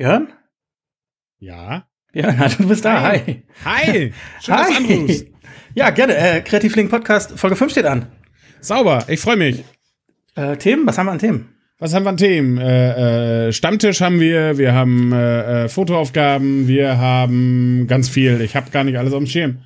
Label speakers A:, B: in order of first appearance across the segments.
A: Hören?
B: Ja.
A: Ja, na, du bist da. Hi.
B: Hi. Schön, dass du anrufst.
A: Ja, gerne. Äh, Kreativling Podcast Folge 5 steht an.
B: Sauber. Ich freue mich.
A: Äh, Themen? Was haben wir an Themen?
B: Was haben wir an Themen? Äh, äh, Stammtisch haben wir, wir haben äh, äh, Fotoaufgaben, wir haben ganz viel. Ich habe gar nicht alles auf dem Schirm.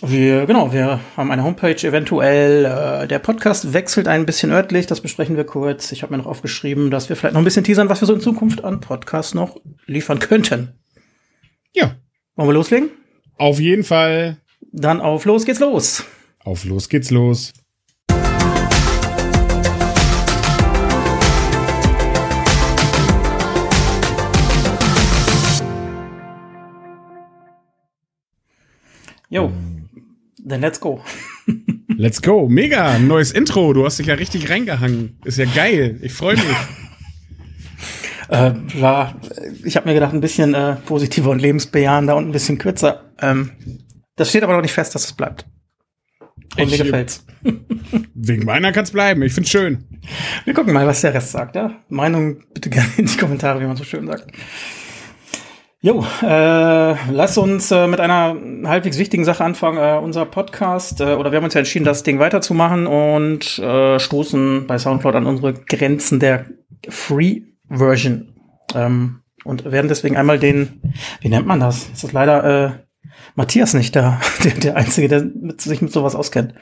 A: Wir, genau, wir haben eine Homepage eventuell. Äh, der Podcast wechselt ein bisschen örtlich, das besprechen wir kurz. Ich habe mir noch aufgeschrieben, dass wir vielleicht noch ein bisschen teasern, was wir so in Zukunft an Podcasts noch liefern könnten.
B: Ja.
A: Wollen wir loslegen?
B: Auf jeden Fall.
A: Dann auf los geht's los.
B: Auf los geht's los.
A: Jo, dann let's go.
B: Let's go. Mega. Neues Intro. Du hast dich ja richtig reingehangen. Ist ja geil. Ich freue mich.
A: Äh, war, ich habe mir gedacht, ein bisschen äh, positiver und lebensbejahender und ein bisschen kürzer. Ähm, das steht aber noch nicht fest, dass es bleibt. Und mir
B: Ich-
A: gefällt's.
B: Wegen meiner kann's bleiben. Ich find's schön.
A: Wir gucken mal, was der Rest sagt. Ja? Meinung bitte gerne in die Kommentare, wie man so schön sagt. Jo, äh, lass uns äh, mit einer halbwegs wichtigen Sache anfangen. Äh, unser Podcast, äh, oder wir haben uns ja entschieden, das Ding weiterzumachen und äh, stoßen bei Soundcloud an unsere Grenzen der Free-Version. Ähm, und werden deswegen einmal den, wie nennt man das? Es ist leider äh, Matthias nicht da, der, der Einzige, der mit, sich mit sowas auskennt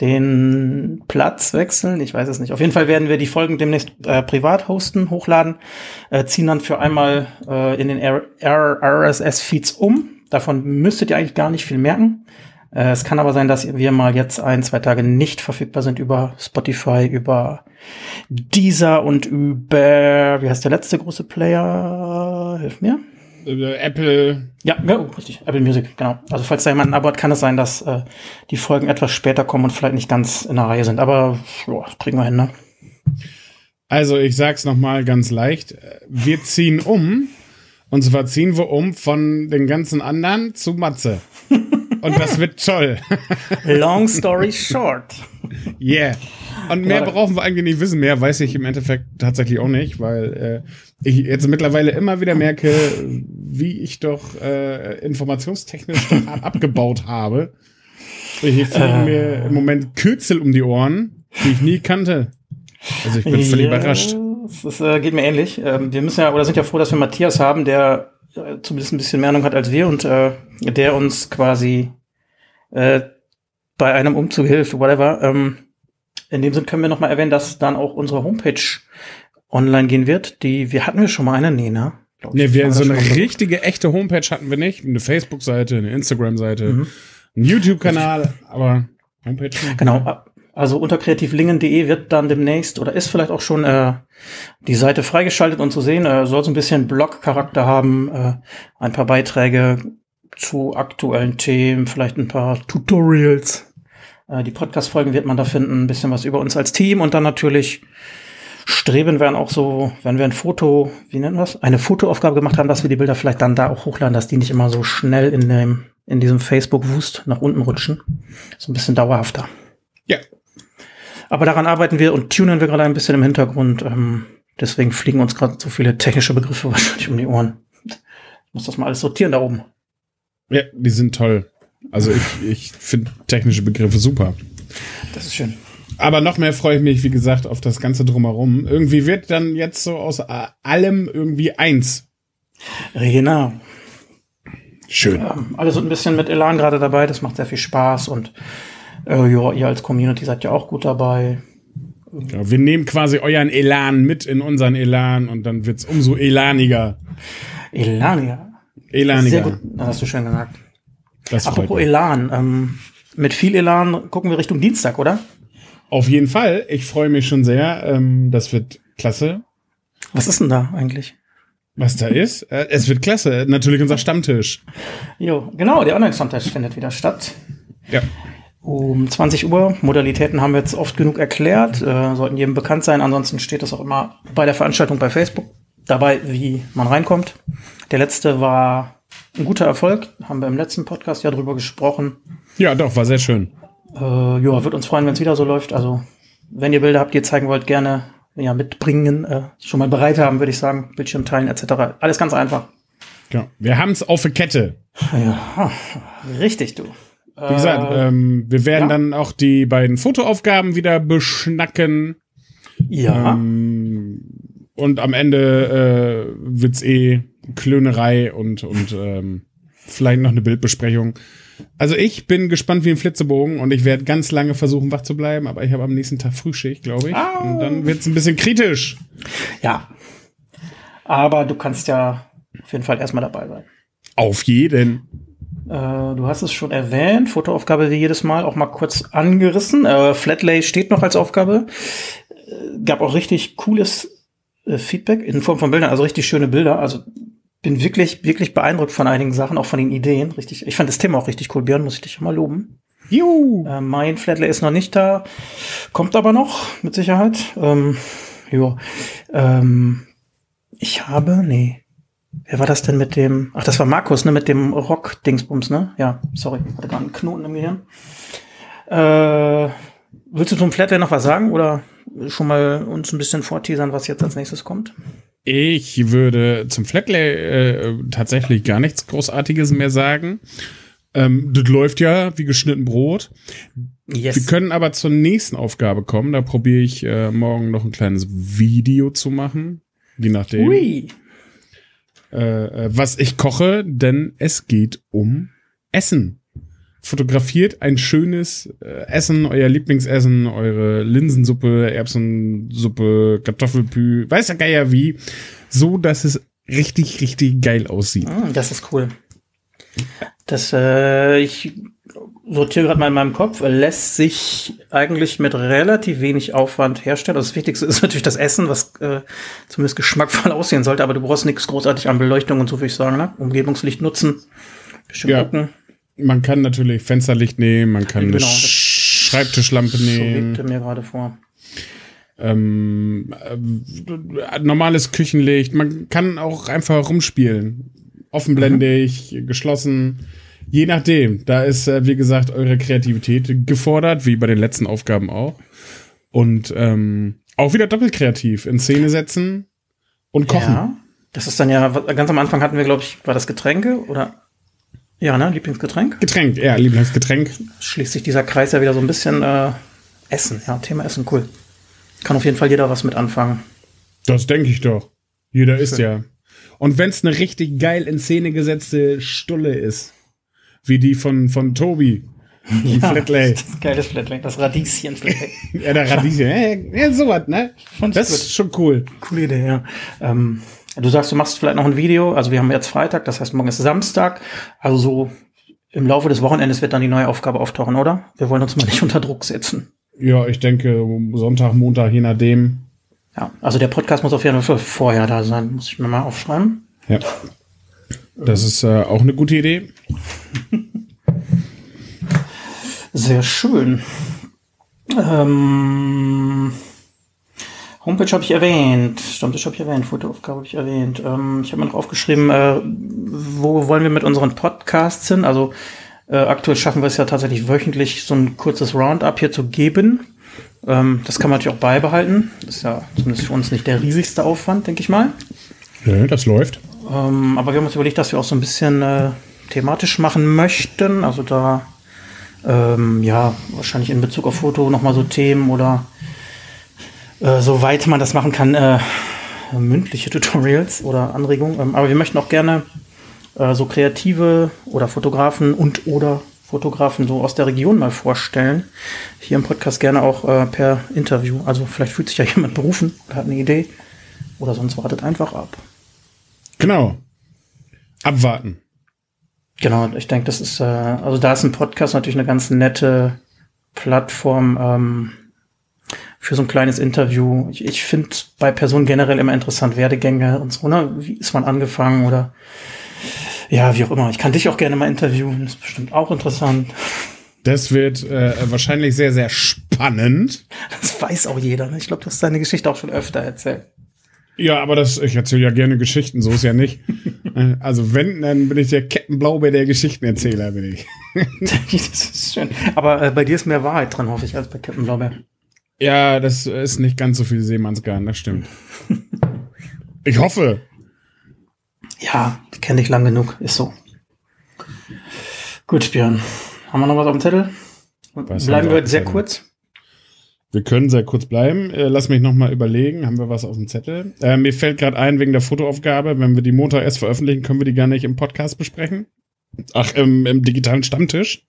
A: den Platz wechseln. Ich weiß es nicht. Auf jeden Fall werden wir die Folgen demnächst äh, privat hosten, hochladen, äh, ziehen dann für einmal äh, in den RSS-Feeds um. Davon müsstet ihr eigentlich gar nicht viel merken. Äh, es kann aber sein, dass wir mal jetzt ein, zwei Tage nicht verfügbar sind über Spotify, über Deezer und über, wie heißt der letzte große Player? Hilf mir.
B: Äh, Apple.
A: Ja, ja, oh, richtig. Apple Music, genau. Also falls da jemand ein Abo hat, kann es sein, dass äh, die Folgen etwas später kommen und vielleicht nicht ganz in der Reihe sind. Aber das kriegen wir hin, ne?
B: Also, ich sag's nochmal ganz leicht. Wir ziehen um. Und zwar ziehen wir um von den ganzen anderen zu Matze. Und das wird toll.
A: Long story short.
B: Yeah. Und mehr
A: Genau.
B: brauchen wir eigentlich nicht wissen. Mehr weiß ich im Endeffekt tatsächlich auch nicht, weil äh, ich jetzt mittlerweile immer wieder merke, wie ich doch äh, informationstechnisch doch abgebaut habe. Hier fliegen mir im Moment Kürzel um die Ohren, die ich nie kannte. Also ich bin völlig
A: Ja,
B: überrascht.
A: Das äh, geht mir ähnlich. Ähm, wir müssen ja, oder sind ja froh, dass wir Matthias haben, der äh, zumindest ein bisschen mehr Ahnung hat als wir und äh, der uns quasi äh, bei einem Umzug hilft, whatever. Ähm, in dem Sinn können wir noch mal erwähnen, dass dann auch unsere Homepage online gehen wird. Die, wir hatten wir schon mal eine, nee, ne?
B: Nee, wir, so eine richtige, echte Homepage hatten wir nicht. Eine Facebook-Seite, eine Instagram-Seite,
A: Mhm.
B: einen YouTube-Kanal, aber Homepage. nicht.
A: Genau. Also unter kreativlingen.de wird dann demnächst oder ist vielleicht auch schon äh, die Seite freigeschaltet und zu sehen. Äh, soll so ein bisschen Blog-Charakter haben, äh, ein paar Beiträge zu aktuellen Themen, vielleicht ein paar Tutorials. Äh, die Podcast-Folgen wird man da finden, ein bisschen was über uns als Team und dann natürlich streben werden auch so, wenn wir ein Foto, wie nennen wir das? Eine Fotoaufgabe gemacht haben, dass wir die Bilder vielleicht dann da auch hochladen, dass die nicht immer so schnell in dem, in diesem Facebook-Wust nach unten rutschen. So ein bisschen dauerhafter.
B: Ja.
A: Aber daran arbeiten wir und tunen wir gerade ein bisschen im Hintergrund. Ähm, deswegen fliegen uns gerade so viele technische Begriffe wahrscheinlich um die Ohren. Ich muss das mal alles sortieren da oben.
B: Ja, die sind toll. Also ich, ich finde technische Begriffe super.
A: Das ist schön.
B: Aber noch mehr freue ich mich, wie gesagt, auf das Ganze drumherum. Irgendwie wird dann jetzt so aus äh, allem irgendwie eins.
A: Genau.
B: Schön.
A: Ähm, alle sind ein bisschen mit Elan gerade dabei. Das macht sehr viel Spaß und äh, ja, ihr als Community seid ja auch gut dabei.
B: Ja, wir nehmen quasi euren Elan mit in unseren Elan und dann wird's umso elaniger.
A: Elania. Sehr
B: Elaniger.
A: gut, das hast du schön gesagt.
B: Das freut
A: Apropos
B: mich.
A: Elan. Ähm, mit viel Elan gucken wir Richtung Dienstag, oder?
B: Auf jeden Fall. Ich freue mich schon sehr. Ähm, das wird klasse.
A: Was ist denn da eigentlich?
B: Was da ist? Äh, es wird klasse. Natürlich unser Stammtisch.
A: Jo, genau, der Online-Stammtisch findet wieder statt.
B: Ja.
A: Um 20 Uhr. Modalitäten haben wir jetzt oft genug erklärt, äh, sollten jedem bekannt sein. Ansonsten steht das auch immer bei der Veranstaltung bei Facebook dabei, wie man reinkommt. Der letzte war ein guter Erfolg. Haben wir im letzten Podcast ja drüber gesprochen.
B: Ja, doch, war sehr schön.
A: Äh, ja, wird uns freuen, wenn es wieder so läuft. Also, wenn ihr Bilder habt, die ihr zeigen wollt, gerne ja, mitbringen, äh, schon mal bereit haben, würde ich sagen. Bildschirm teilen etc. Alles ganz einfach.
B: Ja, wir haben es auf der Kette.
A: Ja, richtig, du.
B: Wie gesagt,
A: Äh,
B: ähm, wir werden
A: ja.
B: dann auch die beiden Fotoaufgaben wieder beschnacken.
A: ja.
B: Ähm, und am Ende äh, wird's eh Klönerei und, und ähm, vielleicht noch eine Bildbesprechung. Also ich bin gespannt wie ein Flitzebogen und ich werde ganz lange versuchen, wach zu bleiben, aber ich habe am nächsten Tag Frühschicht, glaube ich.
A: Au.
B: Und dann wird's ein bisschen kritisch.
A: Ja. Aber du kannst ja auf jeden Fall erstmal dabei sein.
B: Auf jeden.
A: Äh, du hast es schon erwähnt, Fotoaufgabe wie jedes Mal, auch mal kurz angerissen. Äh, Flatlay steht noch als Aufgabe. Äh, gab auch richtig cooles äh, Feedback in Form von Bildern, also richtig schöne Bilder. Also bin wirklich, wirklich beeindruckt von einigen Sachen, auch von den Ideen. Richtig, ich fand das Thema auch richtig cool. Björn, muss ich dich mal loben.
B: Juhu.
A: Äh, mein Flatlay ist noch nicht da, kommt aber noch, mit Sicherheit. Ähm, jo. Ähm, ich habe, nee. Wer war das denn mit dem? Ach, das war Markus, ne, mit dem Rock-Dingsbums, ne? Ja, sorry, hatte gerade einen Knoten im Gehirn. Äh, willst du zum Flatlay noch was sagen oder schon mal uns ein bisschen vorteasern, was jetzt als nächstes kommt?
B: Ich würde zum Flatlay äh, tatsächlich gar nichts Großartiges mehr sagen. Ähm, das läuft ja wie geschnitten Brot.
A: Yes.
B: Wir können aber zur nächsten Aufgabe kommen. Da probiere ich äh, morgen noch ein kleines Video zu machen. Je nachdem,
A: Ui.
B: äh, äh, was ich koche, denn es geht um Essen. Fotografiert ein schönes äh, Essen, euer Lieblingsessen, eure Linsensuppe, Erbsensuppe, Kartoffelpü, weiß ja Geier wie, so dass es richtig, richtig geil aussieht.
A: Ah, das ist cool. Das, äh, ich sortiere gerade mal in meinem Kopf, lässt sich eigentlich mit relativ wenig Aufwand herstellen. Also das Wichtigste ist natürlich das Essen, was äh, zumindest geschmackvoll aussehen sollte, aber du brauchst nichts großartig an Beleuchtung und so, würde ich sagen. Ne? Umgebungslicht nutzen, bisschen
B: Ja.
A: gucken.
B: Man kann natürlich Fensterlicht nehmen, man kann
A: Genau,
B: eine
A: das-
B: Schreibtischlampe
A: So
B: nehmen.
A: lebte mir gerade vor.
B: ähm, äh, normales Küchenlicht. Man kann auch einfach rumspielen. Offenblendig, geschlossen. Je nachdem. Da ist, äh, wie gesagt, eure Kreativität gefordert, wie bei den letzten Aufgaben auch. Und ähm, auch wieder doppelt kreativ. In Szene setzen und kochen.
A: Ja, das ist dann ja, ganz am Anfang hatten wir, glaube ich, war das Getränke oder? Ja, ne? Lieblingsgetränk?
B: Getränk, ja, Lieblingsgetränk.
A: schließt sich dieser Kreis ja wieder so ein bisschen äh, Essen. Ja, Thema Essen, cool. Kann auf jeden Fall jeder was mit anfangen.
B: Das denke ich doch. Jeder ist ja. Und wenn es eine richtig geil in Szene gesetzte Stulle ist, wie die von, von Tobi, die Flatlay.
A: Das ist geiles Flatlay, das Radieschen Flatlay.
B: Ja, der Radieschen. Ja, ja, sowas, ne?
A: Fand
B: Das
A: gut.
B: ist schon cool.
A: Coole Idee, ja. Ähm, du sagst, du machst vielleicht noch ein Video. Also wir haben jetzt Freitag, das heißt morgen ist Samstag. Also so im Laufe des Wochenendes wird dann die neue Aufgabe auftauchen, oder? Wir wollen uns mal nicht unter Druck setzen.
B: Ja, ich denke, Sonntag, Montag, je nachdem.
A: Ja, also der Podcast muss auf jeden Fall vorher da sein. Muss ich mir mal aufschreiben.
B: Ja. Das ist äh, auch eine gute Idee.
A: Sehr schön. Ähm, Homepage habe ich erwähnt, Stammtisch habe ich erwähnt, Fotoaufgabe habe ich erwähnt. Ähm, ich habe mir noch aufgeschrieben, äh, wo wollen wir mit unseren Podcasts hin? Also äh, aktuell schaffen wir es ja tatsächlich wöchentlich so ein kurzes Roundup hier zu geben. Ähm, das kann man natürlich auch beibehalten. Das ist ja zumindest für uns nicht der riesigste Aufwand, denke ich mal.
B: Ja, das läuft.
A: Ähm, aber wir haben uns überlegt, dass wir auch so ein bisschen äh, thematisch machen möchten. Also da, ähm, ja, wahrscheinlich in Bezug auf Foto nochmal so Themen oder äh, soweit man das machen kann, äh, mündliche Tutorials oder Anregungen. Ähm, aber wir möchten auch gerne äh, so Kreative oder Fotografen und oder Fotografen so aus der Region mal vorstellen. Hier im Podcast gerne auch äh, per Interview. Also vielleicht fühlt sich ja jemand berufen oder hat eine Idee. Oder sonst wartet einfach ab.
B: Genau. Abwarten.
A: Genau, ich denke, das ist, äh, also da ist ein Podcast natürlich eine ganz nette Plattform ähm, für so ein kleines Interview. Ich, ich finde bei Personen generell immer interessant, Werdegänge und so, ne? Wie ist man angefangen oder ja, wie auch immer. Ich kann dich auch gerne mal interviewen, das ist bestimmt auch interessant.
B: Das wird äh, wahrscheinlich sehr, sehr spannend.
A: Das weiß auch jeder. Ne? Ich glaube, du hast deine Geschichte auch schon öfter erzählt.
B: Ja, aber das, ich erzähle ja gerne Geschichten, so ist ja nicht. Äh, also wenn, dann bin ich der Captain Blaubeer der Geschichtenerzähler, bin ich.
A: das ist schön. Aber äh, bei dir ist mehr Wahrheit dran, hoffe ich, als bei Captain Blaubeer.
B: Ja, das ist nicht ganz so viel Seemannsgarn, das stimmt. Ich hoffe.
A: Ja, kenne ich lang genug, ist so. Gut, Björn. Haben wir noch was auf dem Zettel?
B: Was
A: Bleiben wir
B: dem
A: sehr
B: Zettel?
A: kurz.
B: Wir können sehr kurz bleiben. Äh, lass mich noch mal überlegen. Haben wir was auf dem Zettel? Äh, mir fällt gerade ein, wegen der Fotoaufgabe, wenn wir die Montag erst veröffentlichen, können wir die gar nicht im Podcast besprechen. Ach, im, im digitalen Stammtisch.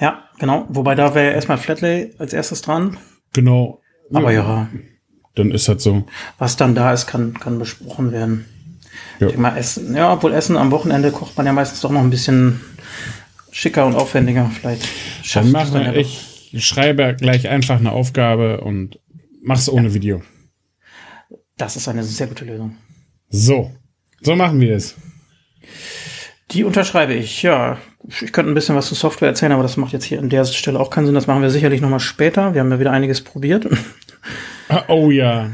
A: Ja, genau. Wobei da wäre erstmal Flatlay als erstes dran.
B: Genau.
A: Aber ja,
B: Dann ist das so.
A: was dann da ist, kann, kann besprochen werden.
B: Ja.
A: Ich mal Essen. Ja, obwohl Essen am Wochenende kocht man ja meistens doch noch ein bisschen schicker und aufwendiger. Vielleicht
B: Dann
A: schafft
B: mache
A: dann ja doch.
B: ich, schreibe gleich einfach eine Aufgabe und mach's ohne Video.
A: Das ist eine sehr gute Lösung.
B: So. So machen wir es.
A: Die unterschreibe ich, ja. Ich könnte ein bisschen was zu Software erzählen, aber das macht jetzt hier an der Stelle auch keinen Sinn. Das machen wir sicherlich nochmal später. Wir haben ja wieder einiges probiert.
B: Ah, Oh ja.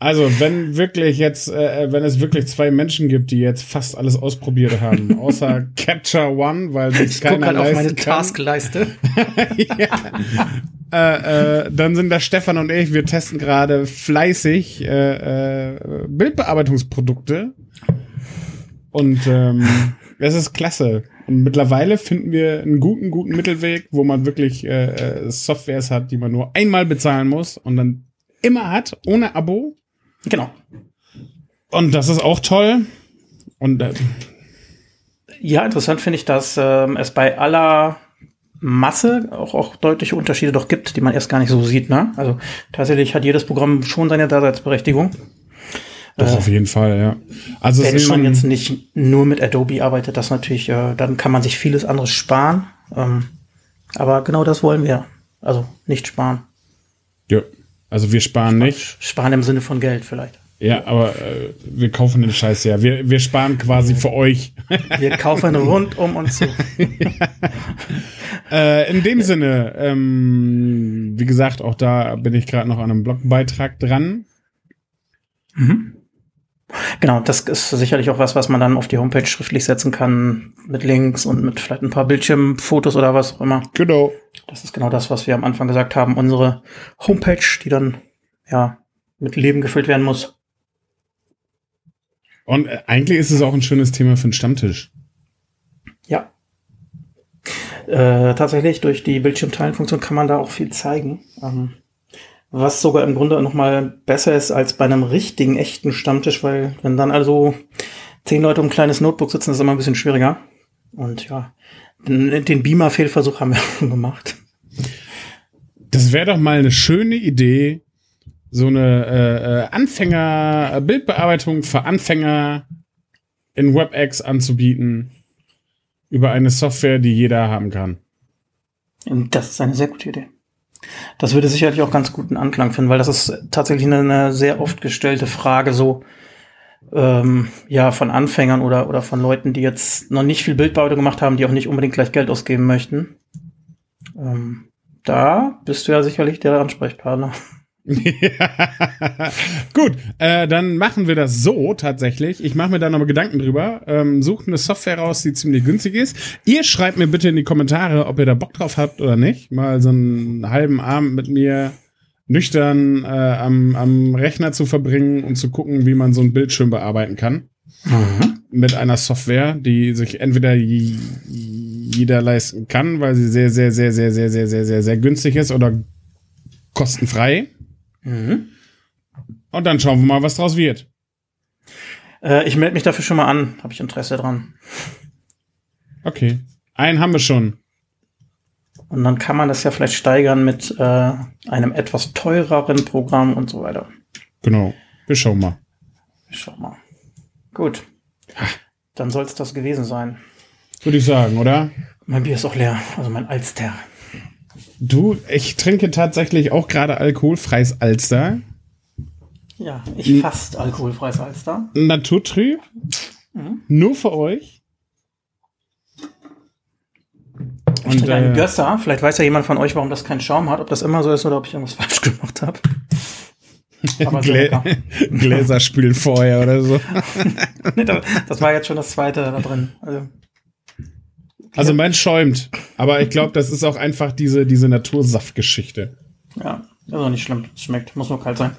B: Also, wenn wirklich jetzt, äh, wenn es wirklich zwei Menschen gibt, die jetzt fast alles ausprobiert haben, außer Capture One, weil sich
A: Ich gucke
B: keiner
A: gerade auf meine
B: leisten kann,
A: Taskleiste.
B: äh, äh, dann sind da Stefan und ich, wir testen gerade fleißig äh, äh, Bildbearbeitungsprodukte. Und ähm, es ist klasse. Und mittlerweile finden wir einen guten, guten Mittelweg, wo man wirklich äh, äh, Softwares hat, die man nur einmal bezahlen muss und dann immer hat, ohne Abo.
A: Genau.
B: Und das ist auch toll. Und äh,
A: Ja, interessant finde ich, dass ähm, es bei aller Masse auch, auch deutliche Unterschiede doch gibt, die man erst gar nicht so sieht. Ne? Also tatsächlich hat jedes Programm schon seine Daseinsberechtigung.
B: Doch auf jeden Fall, ja. Also
A: Wenn man
B: schon,
A: jetzt nicht nur mit Adobe arbeitet, das natürlich, äh, dann kann man sich vieles anderes sparen. Ähm, aber genau das wollen wir. Also nicht sparen.
B: ja. Also wir sparen nicht.
A: Sparen im Sinne von Geld vielleicht.
B: Ja, aber äh, wir kaufen den Scheiß ja. Wir, wir sparen quasi für euch.
A: Wir kaufen rund um uns zu.
B: Äh, in dem Sinne, ähm, wie gesagt, auch da bin ich gerade noch an einem Blogbeitrag dran.
A: Genau, das ist sicherlich auch was, was man dann auf die Homepage schriftlich setzen kann, mit Links und mit vielleicht ein paar Bildschirmfotos oder was auch immer.
B: Genau.
A: Das ist genau das, was wir am Anfang gesagt haben. Unsere Homepage, die dann ja mit Leben gefüllt werden muss.
B: Und äh, eigentlich ist es auch ein schönes Thema für einen Stammtisch.
A: Ja. Äh, tatsächlich, durch die Bildschirmteilenfunktion kann man da auch viel zeigen. Ähm, was sogar im Grunde noch mal besser ist als bei einem richtigen, echten Stammtisch, weil wenn dann also zehn Leute um ein kleines Notebook sitzen, ist immer ein bisschen schwieriger. Und ja, den, den Beamer-Fehlversuch haben wir schon gemacht.
B: Das wäre doch mal eine schöne Idee, so eine äh, äh, Anfänger, Bildbearbeitung für Anfänger in WebEx anzubieten über eine Software, die jeder haben kann.
A: Und das ist eine sehr gute Idee. Das würde sicherlich auch ganz guten Anklang finden, weil das ist tatsächlich eine, eine sehr oft gestellte Frage, so ähm, ja von Anfängern oder oder von Leuten, die jetzt noch nicht viel Bildbearbeitung gemacht haben, die auch nicht unbedingt gleich Geld ausgeben möchten. Ähm, da bist du ja sicherlich der Ansprechpartner.
B: Gut, äh, dann machen wir das so tatsächlich. Ich mache mir da nochmal Gedanken drüber. Ähm, sucht eine Software raus, die ziemlich günstig ist. Ihr schreibt mir bitte in die Kommentare, ob ihr da Bock drauf habt oder nicht. Mal so einen halben Abend mit mir nüchtern äh, am, am Rechner zu verbringen und zu gucken, wie man so einen Bildschirm bearbeiten kann. Mit einer Software, die sich entweder jeder leisten kann, weil sie sehr, sehr, sehr, sehr, sehr, sehr, sehr, sehr, sehr günstig ist oder kostenfrei.
A: Mhm.
B: Und dann schauen wir mal, was draus wird.
A: Äh, ich melde mich dafür schon mal an, habe ich Interesse dran.
B: Okay. Einen haben wir schon.
A: Und dann kann man das ja vielleicht steigern mit äh, einem etwas teureren Programm und so weiter.
B: Genau. Wir schauen mal.
A: Schau mal. Gut. Dann soll es das gewesen sein.
B: Würde ich sagen, oder?
A: Mein Bier ist auch leer, also mein Alster.
B: Du, ich trinke tatsächlich auch gerade alkoholfreies Alster.
A: Ja, ich fast alkoholfreies Alster.
B: Naturtrüb. Nur für euch.
A: Ich
B: Und
A: trinke einen
B: äh,
A: Gösser. Vielleicht weiß ja jemand von euch, warum das keinen Schaum hat, ob das immer so ist oder ob ich irgendwas falsch gemacht habe. Aber
B: Glä. Gläser spülen vorher oder so.
A: Nee, das, das war jetzt schon das zweite da drin. Also,
B: Also mein schäumt. Aber ich glaube, das ist auch einfach diese, diese Natursaftgeschichte.
A: Ja, also nicht schlimm. Es schmeckt, muss nur kalt sein.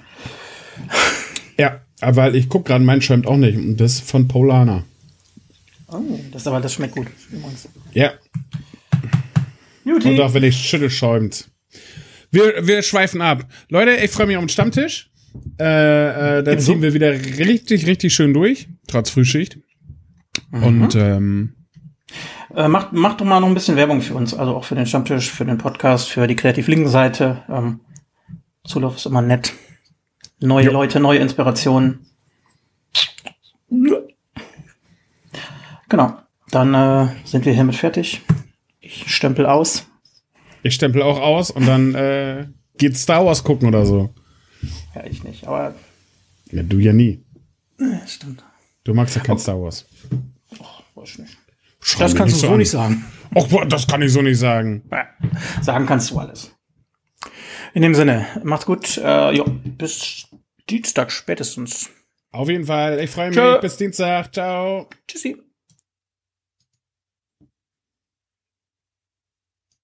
B: Ja, weil ich guck gerade, mein schäumt auch nicht. Und das ist von Polana.
A: Oh, das aber das schmeckt gut.
B: Ja.
A: Juti.
B: Und auch wenn ich schüttel, schäumt. Wir, wir schweifen ab. Leute, ich freue mich auf den Stammtisch. Äh, äh, da ziehen wir wieder richtig, richtig schön durch. Trotz Frühschicht. Und ähm,
A: Äh, macht, macht doch mal noch ein bisschen Werbung für uns, also auch für den Stammtisch, für den Podcast, für die Kreativ-Linken-Seite. Ähm, Zulauf ist immer nett. Neue
B: Jo.
A: Leute, neue Inspirationen. Genau. Dann äh, sind wir hiermit fertig. Ich stempel aus.
B: ich stempel auch aus und dann äh, geht Star Wars gucken oder so.
A: Ja, ich nicht, aber
B: Ja, du ja nie.
A: stimmt.
B: Du magst ja kein Star Wars.
A: Weiß ich nicht.
B: Schau
A: Das kannst du so
B: an.
A: nicht sagen.
B: Och, das kann ich so nicht sagen.
A: Sagen kannst du alles. In dem Sinne, macht's gut. Äh, jo, bis Dienstag spätestens.
B: Auf jeden Fall. Ich freue mich. Bis Dienstag. Ciao.
A: Tschüssi.